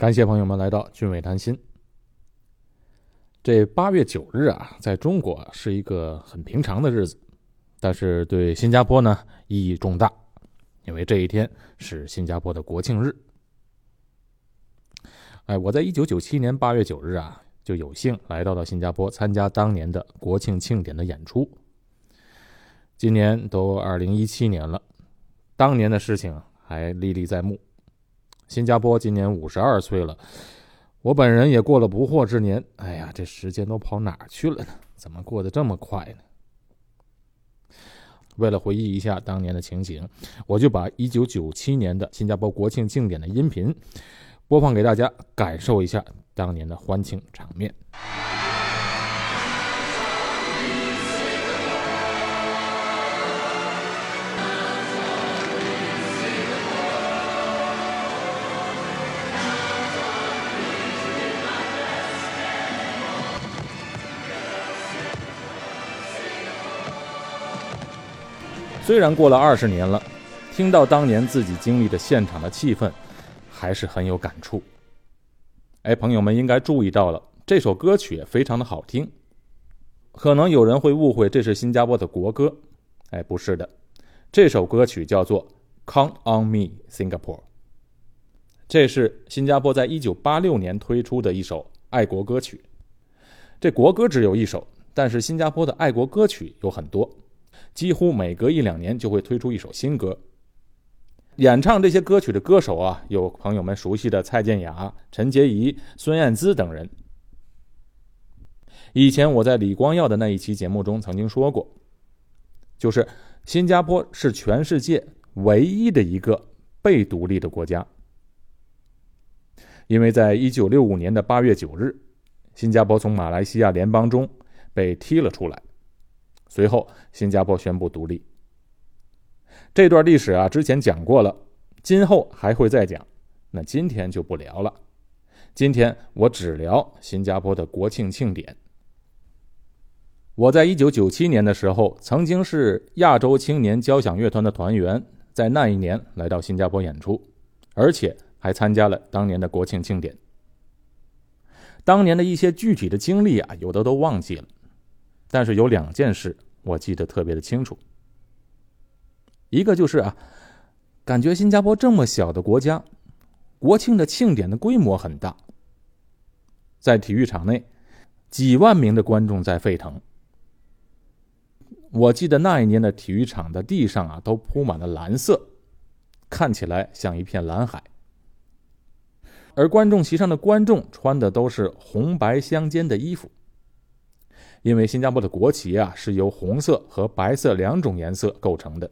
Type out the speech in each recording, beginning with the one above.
感谢朋友们来到俊伟谈心。这八月九日啊，在中国是一个很平常的日子，但是对新加坡呢意义重大，因为这一天是新加坡的国庆日。哎，我在一九九七年八月九日啊，就有幸来到了新加坡参加当年的国庆庆典的演出。今年都二零一七年了，当年的事情还历历在目。新加坡今年五十二岁了，我本人也过了不惑之年。哎呀，这时间都跑哪去了呢？怎么过得这么快呢？为了回忆一下当年的情景，我就把一九九七年的新加坡国庆庆典的音频播放给大家，感受一下当年的欢庆场面。虽然过了二十年了，听到当年自己经历的现场的气氛，还是很有感触。哎，朋友们应该注意到了，这首歌曲非常的好听。可能有人会误会这是新加坡的国歌，哎，不是的，这首歌曲叫做《Count on Me, Singapore》。这是新加坡在一九八六年推出的一首爱国歌曲。这国歌只有一首，但是新加坡的爱国歌曲有很多。几乎每隔一两年就会推出一首新歌。演唱这些歌曲的歌手啊，有朋友们熟悉的蔡健雅、陈洁仪、孙燕姿等人。以前我在李光耀的那一期节目中曾经说过，就是新加坡是全世界唯一的一个被独立的国家，因为在一九六五年的八月九日，新加坡从马来西亚联邦中被踢了出来。随后，新加坡宣布独立。这段历史啊，之前讲过了，今后还会再讲。那今天就不聊了。今天我只聊新加坡的国庆庆典。我在一九九七年的时候，曾经是亚洲青年交响乐团的团员，在那一年来到新加坡演出，而且还参加了当年的国庆庆典。当年的一些具体的经历啊，有的都忘记了。但是有两件事我记得特别的清楚，一个就是啊，感觉新加坡这么小的国家，国庆的庆典的规模很大，在体育场内，几万名的观众在沸腾。我记得那一年的体育场的地上啊，都铺满了蓝色，看起来像一片蓝海，而观众席上的观众穿的都是红白相间的衣服。因为新加坡的国旗啊是由红色和白色两种颜色构成的，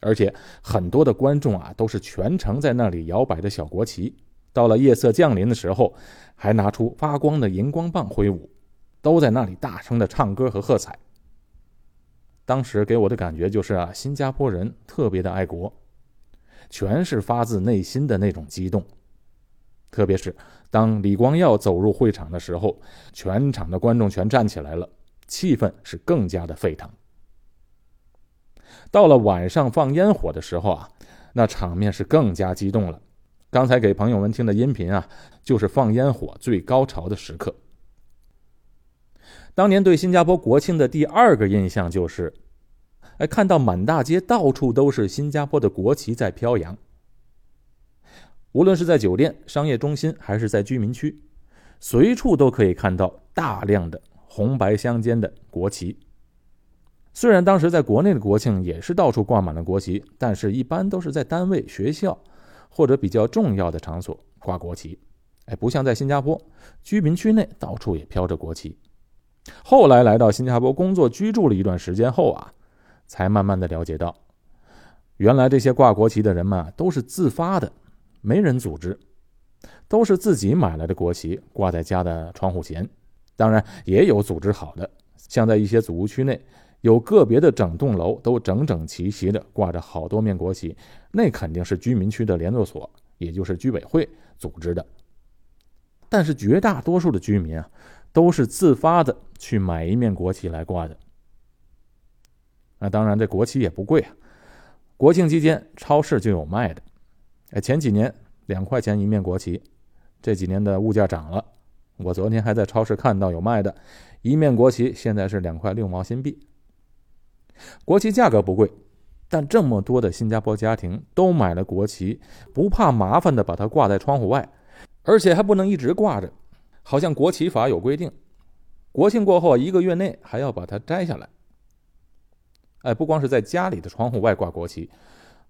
而且很多的观众啊都是全程在那里摇摆的小国旗。到了夜色降临的时候，还拿出发光的荧光棒挥舞，都在那里大声的唱歌和喝彩。当时给我的感觉就是啊，新加坡人特别的爱国，全是发自内心的那种激动。特别是当李光耀走入会场的时候，全场的观众全站起来了，气氛是更加的沸腾。到了晚上放烟火的时候啊，那场面是更加激动了。刚才给朋友们听的音频啊，就是放烟火最高潮的时刻。当年对新加坡国庆的第二个印象就是，哎，看到满大街到处都是新加坡的国旗在飘扬。无论是在酒店、商业中心，还是在居民区，随处都可以看到大量的红白相间的国旗。虽然当时在国内的国庆也是到处挂满了国旗，但是一般都是在单位、学校或者比较重要的场所挂国旗。哎，不像在新加坡，居民区内到处也飘着国旗。后来来到新加坡工作居住了一段时间后啊，才慢慢的了解到，原来这些挂国旗的人们都是自发的。没人组织，都是自己买来的国旗挂在家的窗户前。当然，也有组织好的，像在一些祖屋区内，有个别的整栋楼都整整齐齐的挂着好多面国旗，那肯定是居民区的联络所，也就是居委会组织的。但是绝大多数的居民啊，都是自发的去买一面国旗来挂的。那当然，这国旗也不贵啊，国庆期间超市就有卖的。哎，前几年两块钱一面国旗。这几年的物价涨了，我昨天还在超市看到有卖的，一面国旗现在是两块六毛新币。国旗价格不贵，但这么多的新加坡家庭都买了国旗，不怕麻烦的把它挂在窗户外，而且还不能一直挂着，好像国旗法有规定，国庆过后一个月内还要把它摘下来。哎，不光是在家里的窗户外挂国旗，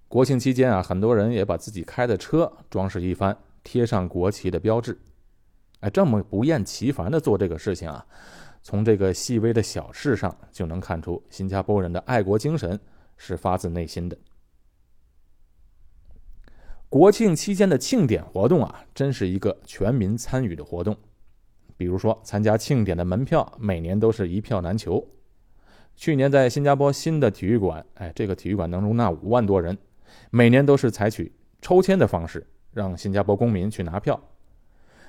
国庆期间啊，很多人也把自己开的车装饰一番，贴上国旗的标志。哎，这么不厌其烦的做这个事情啊。从这个细微的小事上就能看出，新加坡人的爱国精神是发自内心的。国庆期间的庆典活动啊，真是一个全民参与的活动。比如说，参加庆典的门票每年都是一票难求。去年在新加坡新的体育馆，哎，这个体育馆能容纳五万多人，每年都是采取抽签的方式让新加坡公民去拿票。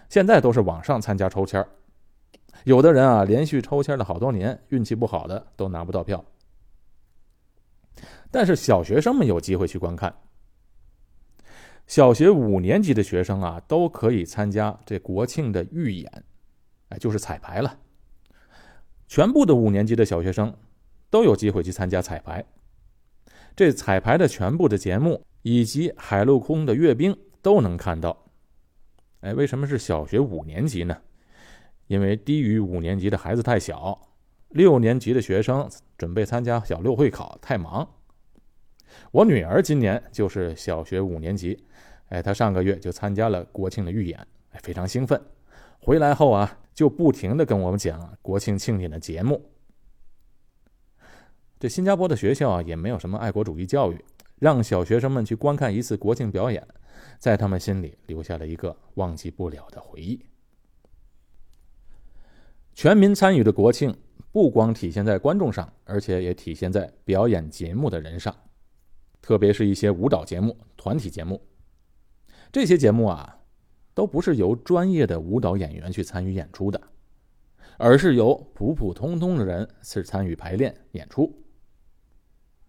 现在都是网上参加抽签有的人啊，连续抽签了好多年，运气不好的都拿不到票。但是小学生们有机会去观看。小学五年级的学生啊，都可以参加这国庆的预演，哎，就是彩排了。全部的五年级的小学生都有机会去参加彩排。这彩排的全部的节目以及海陆空的阅兵都能看到。哎，为什么是小学五年级呢？因为低于五年级的孩子太小，六年级的学生准备参加小六会考太忙。我女儿今年就是小学五年级，哎，她上个月就参加了国庆的预演，哎，非常兴奋。回来后啊，就不停的跟我们讲国庆庆典的节目。这新加坡的学校啊，也没有什么爱国主义教育，让小学生们去观看一次国庆表演，在他们心里留下了一个忘记不了的回忆。全民参与的国庆，不光体现在观众上，而且也体现在表演节目的人上，特别是一些舞蹈节目、团体节目。这些节目啊，都不是由专业的舞蹈演员去参与演出的，而是由普普通通的人是参与排练演出。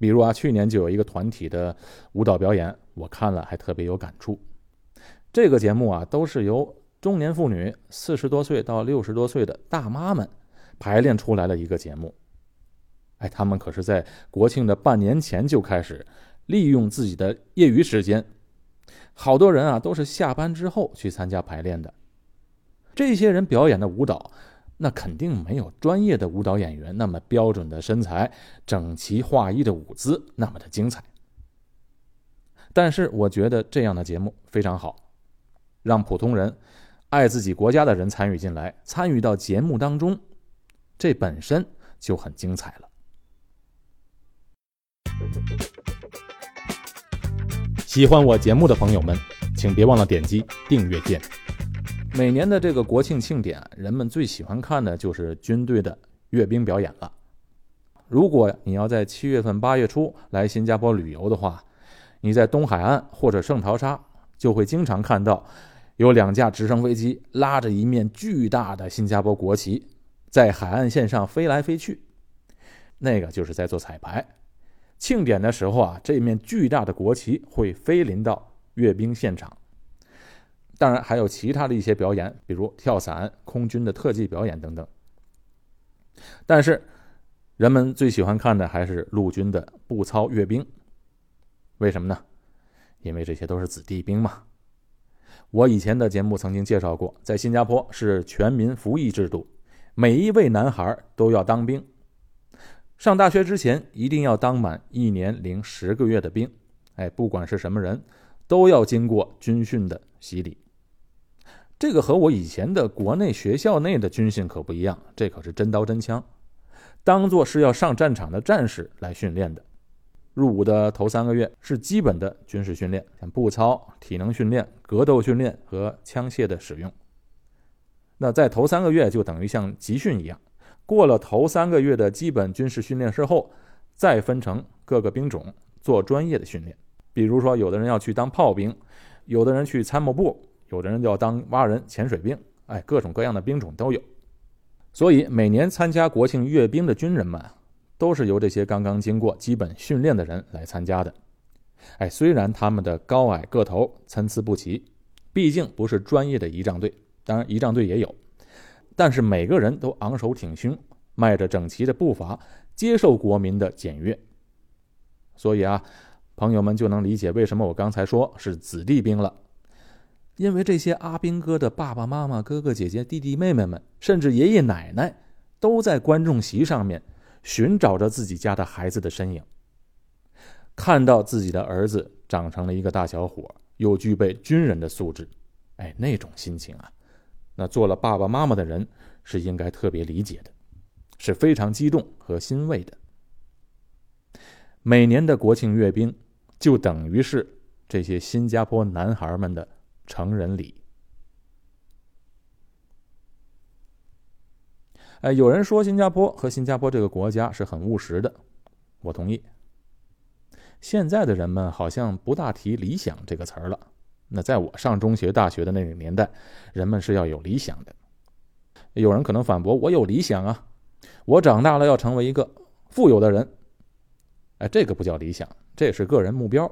比如啊，去年就有一个团体的舞蹈表演，我看了还特别有感触。这个节目啊，都是由。中年妇女，四十多岁到六十多岁的大妈们，排练出来的一个节目。哎，他们可是在国庆的半年前就开始，利用自己的业余时间，好多人啊都是下班之后去参加排练的。这些人表演的舞蹈，那肯定没有专业的舞蹈演员那么标准的身材、整齐划一的舞姿那么的精彩。但是我觉得这样的节目非常好，让普通人。爱自己国家的人参与进来，参与到节目当中，这本身就很精彩了。喜欢我节目的朋友们，请别忘了点击订阅键。每年的这个国庆庆典，人们最喜欢看的就是军队的阅兵表演了。如果你要在七月份、八月初来新加坡旅游的话，你在东海岸或者圣淘沙就会经常看到。有两架直升飞机拉着一面巨大的新加坡国旗，在海岸线上飞来飞去，那个就是在做彩排。庆典的时候啊，这面巨大的国旗会飞临到阅兵现场。当然还有其他的一些表演，比如跳伞、空军的特技表演等等。但是，人们最喜欢看的还是陆军的步操阅兵。为什么呢？因为这些都是子弟兵嘛。我以前的节目曾经介绍过，在新加坡是全民服役制度，每一位男孩都要当兵。上大学之前一定要当满一年零十个月的兵，哎，不管是什么人，都要经过军训的洗礼。这个和我以前的国内学校内的军训可不一样，这可是真刀真枪，当做是要上战场的战士来训练的。入伍的头三个月是基本的军事训练，像步操、体能训练、格斗训练和枪械的使用。那在头三个月就等于像集训一样。过了头三个月的基本军事训练之后，再分成各个兵种做专业的训练。比如说，有的人要去当炮兵，有的人去参谋部，有的人就要当蛙人、潜水兵。哎，各种各样的兵种都有。所以每年参加国庆阅兵的军人们。都是由这些刚刚经过基本训练的人来参加的。哎，虽然他们的高矮个头参差不齐，毕竟不是专业的仪仗队，当然仪仗队也有，但是每个人都昂首挺胸，迈着整齐的步伐，接受国民的检阅。所以啊，朋友们就能理解为什么我刚才说是子弟兵了，因为这些阿兵哥的爸爸妈妈、哥哥姐姐、弟弟妹妹们，甚至爷爷奶奶，都在观众席上面寻找着自己家的孩子的身影。看到自己的儿子长成了一个大小伙，又具备军人的素质，哎，那种心情啊，那做了爸爸妈妈的人是应该特别理解的，是非常激动和欣慰的。每年的国庆阅兵，就等于是这些新加坡男孩们的成人礼。哎，有人说新加坡和新加坡这个国家是很务实的，我同意。现在的人们好像不大提理想这个词儿了。那在我上中学、大学的那个年代，人们是要有理想的。有人可能反驳：“我有理想啊，我长大了要成为一个富有的人。”哎，这个不叫理想，这是个人目标。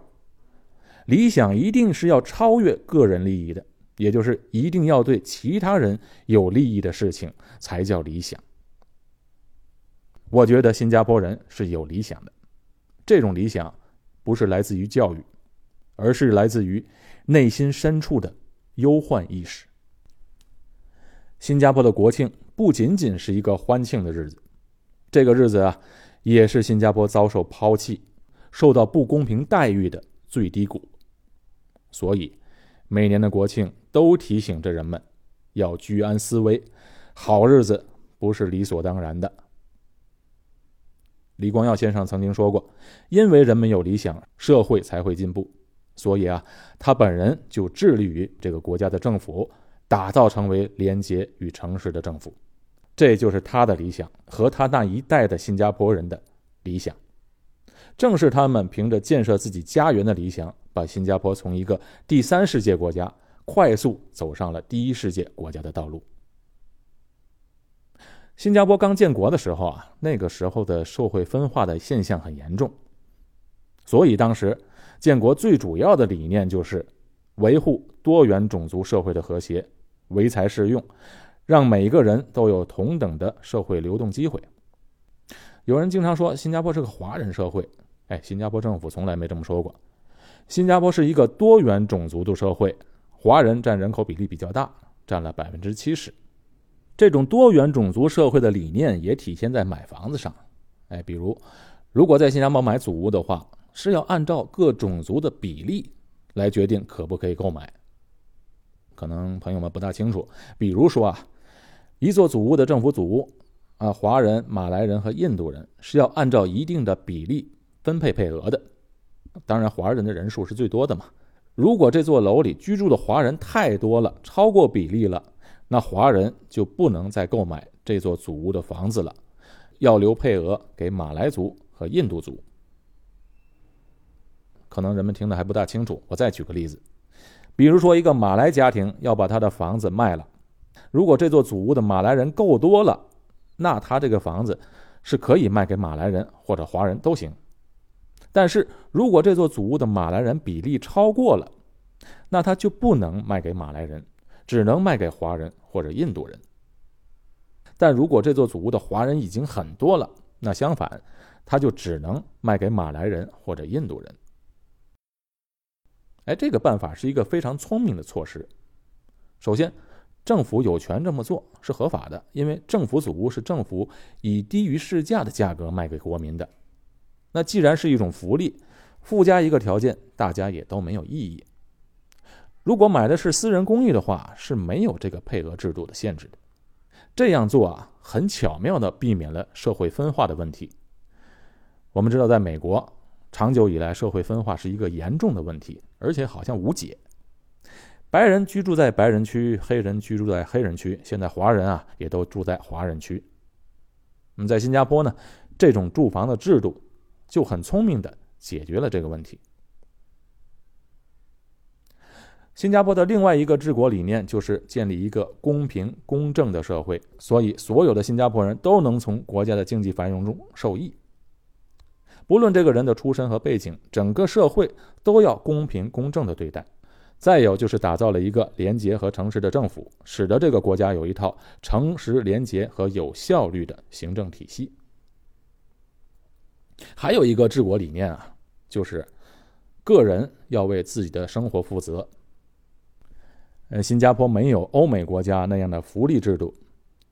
理想一定是要超越个人利益的，也就是一定要对其他人有利益的事情才叫理想。我觉得新加坡人是有理想的，这种理想。不是来自于教育，而是来自于内心深处的忧患意识。新加坡的国庆不仅仅是一个欢庆的日子，这个日子啊，也是新加坡遭受抛弃、受到不公平待遇的最低谷。所以，每年的国庆都提醒着人们要居安思危，好日子不是理所当然的。李光耀先生曾经说过：“因为人们有理想，社会才会进步。”所以啊，他本人就致力于这个国家的政府打造成为廉洁与诚实的政府。这就是他的理想和他那一代的新加坡人的理想。正是他们凭着建设自己家园的理想，把新加坡从一个第三世界国家快速走上了第一世界国家的道路。新加坡刚建国的时候啊，那个时候的社会分化的现象很严重，所以当时建国最主要的理念就是维护多元种族社会的和谐，唯才是用，让每个人都有同等的社会流动机会。有人经常说新加坡是个华人社会，哎，新加坡政府从来没这么说过。新加坡是一个多元种族的社会，华人占人口比例比较大，占了百分之七十。这种多元种族社会的理念也体现在买房子上，哎，比如，如果在新加坡买祖屋的话，是要按照各种族的比例来决定可不可以购买。可能朋友们不大清楚，比如说啊，一座祖屋的政府祖屋啊，华人、马来人和印度人是要按照一定的比例分配配额的，当然华人的人数是最多的嘛。如果这座楼里居住的华人太多了，超过比例了。那华人就不能再购买这座祖屋的房子了，要留配额给马来族和印度族。可能人们听得还不大清楚，我再举个例子，比如说一个马来家庭要把他的房子卖了，如果这座祖屋的马来人够多了，那他这个房子是可以卖给马来人或者华人都行。但是如果这座祖屋的马来人比例超过了，那他就不能卖给马来人。只能卖给华人或者印度人，但如果这座祖屋的华人已经很多了，那相反，他就只能卖给马来人或者印度人。哎，这个办法是一个非常聪明的措施。首先，政府有权这么做是合法的，因为政府祖屋是政府以低于市价的价格卖给国民的。那既然是一种福利，附加一个条件，大家也都没有异议。如果买的是私人公寓的话，是没有这个配额制度的限制的。这样做啊，很巧妙的避免了社会分化的问题。我们知道，在美国，长久以来社会分化是一个严重的问题，而且好像无解。白人居住在白人区，黑人居住在黑人区，现在华人啊也都住在华人区。那么在新加坡呢，这种住房的制度就很聪明的解决了这个问题。新加坡的另外一个治国理念就是建立一个公平公正的社会，所以所有的新加坡人都能从国家的经济繁荣中受益。不论这个人的出身和背景，整个社会都要公平公正的对待。再有就是打造了一个廉洁和诚实的政府，使得这个国家有一套诚实、廉洁和有效率的行政体系。还有一个治国理念啊，就是个人要为自己的生活负责。呃，新加坡没有欧美国家那样的福利制度，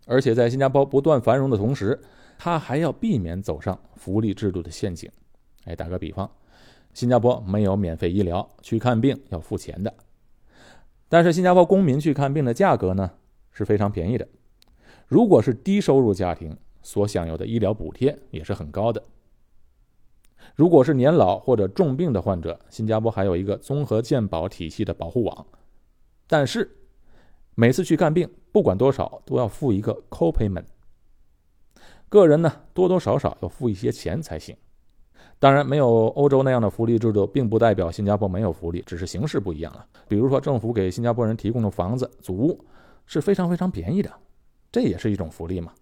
而且在新加坡不断繁荣的同时，它还要避免走上福利制度的陷阱。哎，打个比方，新加坡没有免费医疗，去看病要付钱的。但是新加坡公民去看病的价格呢是非常便宜的。如果是低收入家庭，所享有的医疗补贴也是很高的。如果是年老或者重病的患者，新加坡还有一个综合健保体系的保护网。但是，每次去看病，不管多少，都要付一个 copayment。个人呢，多多少少要付一些钱才行。当然，没有欧洲那样的福利制度，并不代表新加坡没有福利，只是形式不一样了。比如说，政府给新加坡人提供的房子、祖屋是非常非常便宜的，这也是一种福利嘛。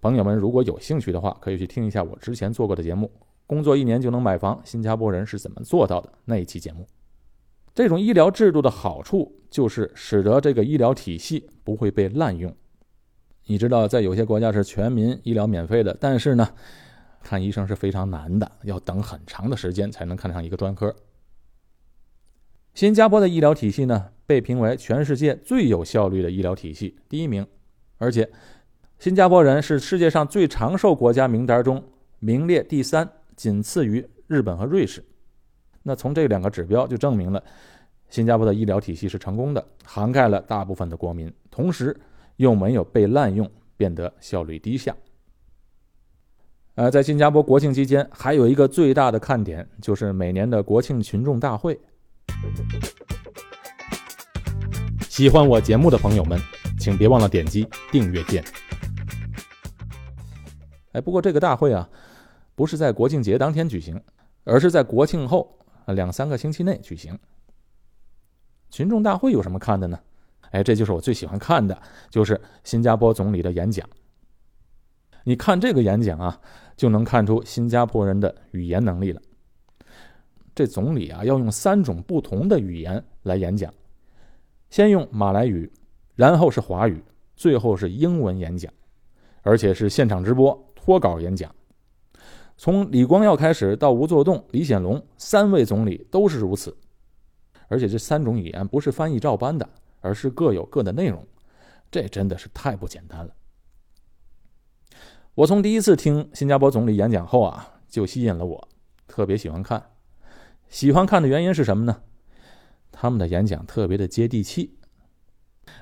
朋友们，如果有兴趣的话，可以去听一下我之前做过的节目《工作一年就能买房，新加坡人是怎么做到的》那一期节目。这种医疗制度的好处就是使得这个医疗体系不会被滥用。你知道，在有些国家是全民医疗免费的，但是呢，看医生是非常难的，要等很长的时间才能看上一个专科。新加坡的医疗体系呢，被评为全世界最有效率的医疗体系第一名，而且新加坡人是世界上最长寿国家名单中名列第三，仅次于日本和瑞士。那从这两个指标就证明了，新加坡的医疗体系是成功的，涵盖了大部分的国民，同时又没有被滥用，变得效率低下。呃，在新加坡国庆期间，还有一个最大的看点就是每年的国庆群众大会。喜欢我节目的朋友们，请别忘了点击订阅键。哎，不过这个大会啊，不是在国庆节当天举行，而是在国庆后。两三个星期内举行群众大会有什么看的呢？哎，这就是我最喜欢看的，就是新加坡总理的演讲。你看这个演讲啊，就能看出新加坡人的语言能力了。这总理啊，要用三种不同的语言来演讲，先用马来语，然后是华语，最后是英文演讲，而且是现场直播脱稿演讲。从李光耀开始到吴作栋、李显龙三位总理都是如此，而且这三种语言不是翻译照搬的，而是各有各的内容，这真的是太不简单了。我从第一次听新加坡总理演讲后啊，就吸引了我，特别喜欢看。喜欢看的原因是什么呢？他们的演讲特别的接地气。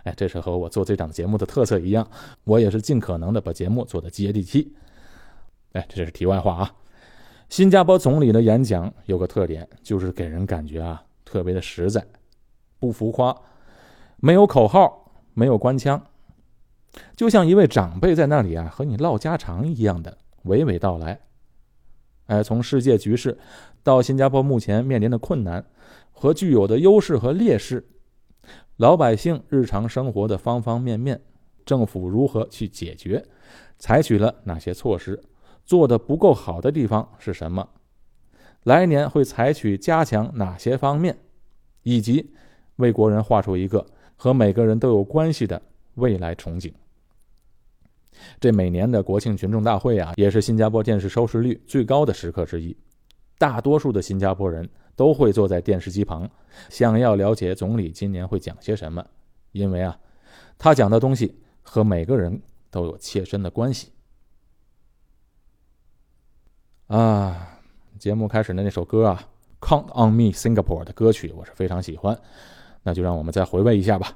哎，这是和我做这档节目的特色一样，我也是尽可能的把节目做的接地气。哎，这是题外话啊。新加坡总理的演讲有个特点，就是给人感觉啊特别的实在，不浮夸，没有口号，没有官腔，就像一位长辈在那里啊和你唠家常一样的娓娓道来。哎，从世界局势到新加坡目前面临的困难和具有的优势和劣势，老百姓日常生活的方方面面，政府如何去解决，采取了哪些措施？做的不够好的地方是什么？来年会采取加强哪些方面，以及为国人画出一个和每个人都有关系的未来憧憬。这每年的国庆群众大会啊，也是新加坡电视收视率最高的时刻之一。大多数的新加坡人都会坐在电视机旁，想要了解总理今年会讲些什么，因为啊，他讲的东西和每个人都有切身的关系。啊，节目开始的那首歌啊，《Count on Me Singapore》的歌曲，我是非常喜欢，那就让我们再回味一下吧。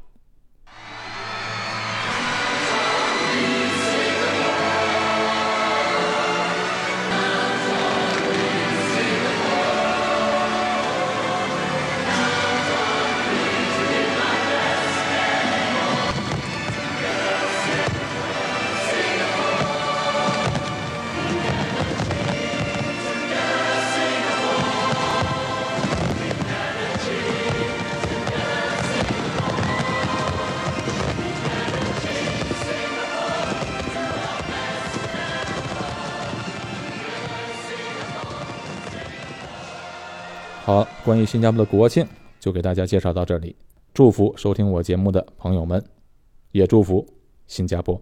关于新加坡的国庆，就给大家介绍到这里。祝福收听我节目的朋友们，也祝福新加坡。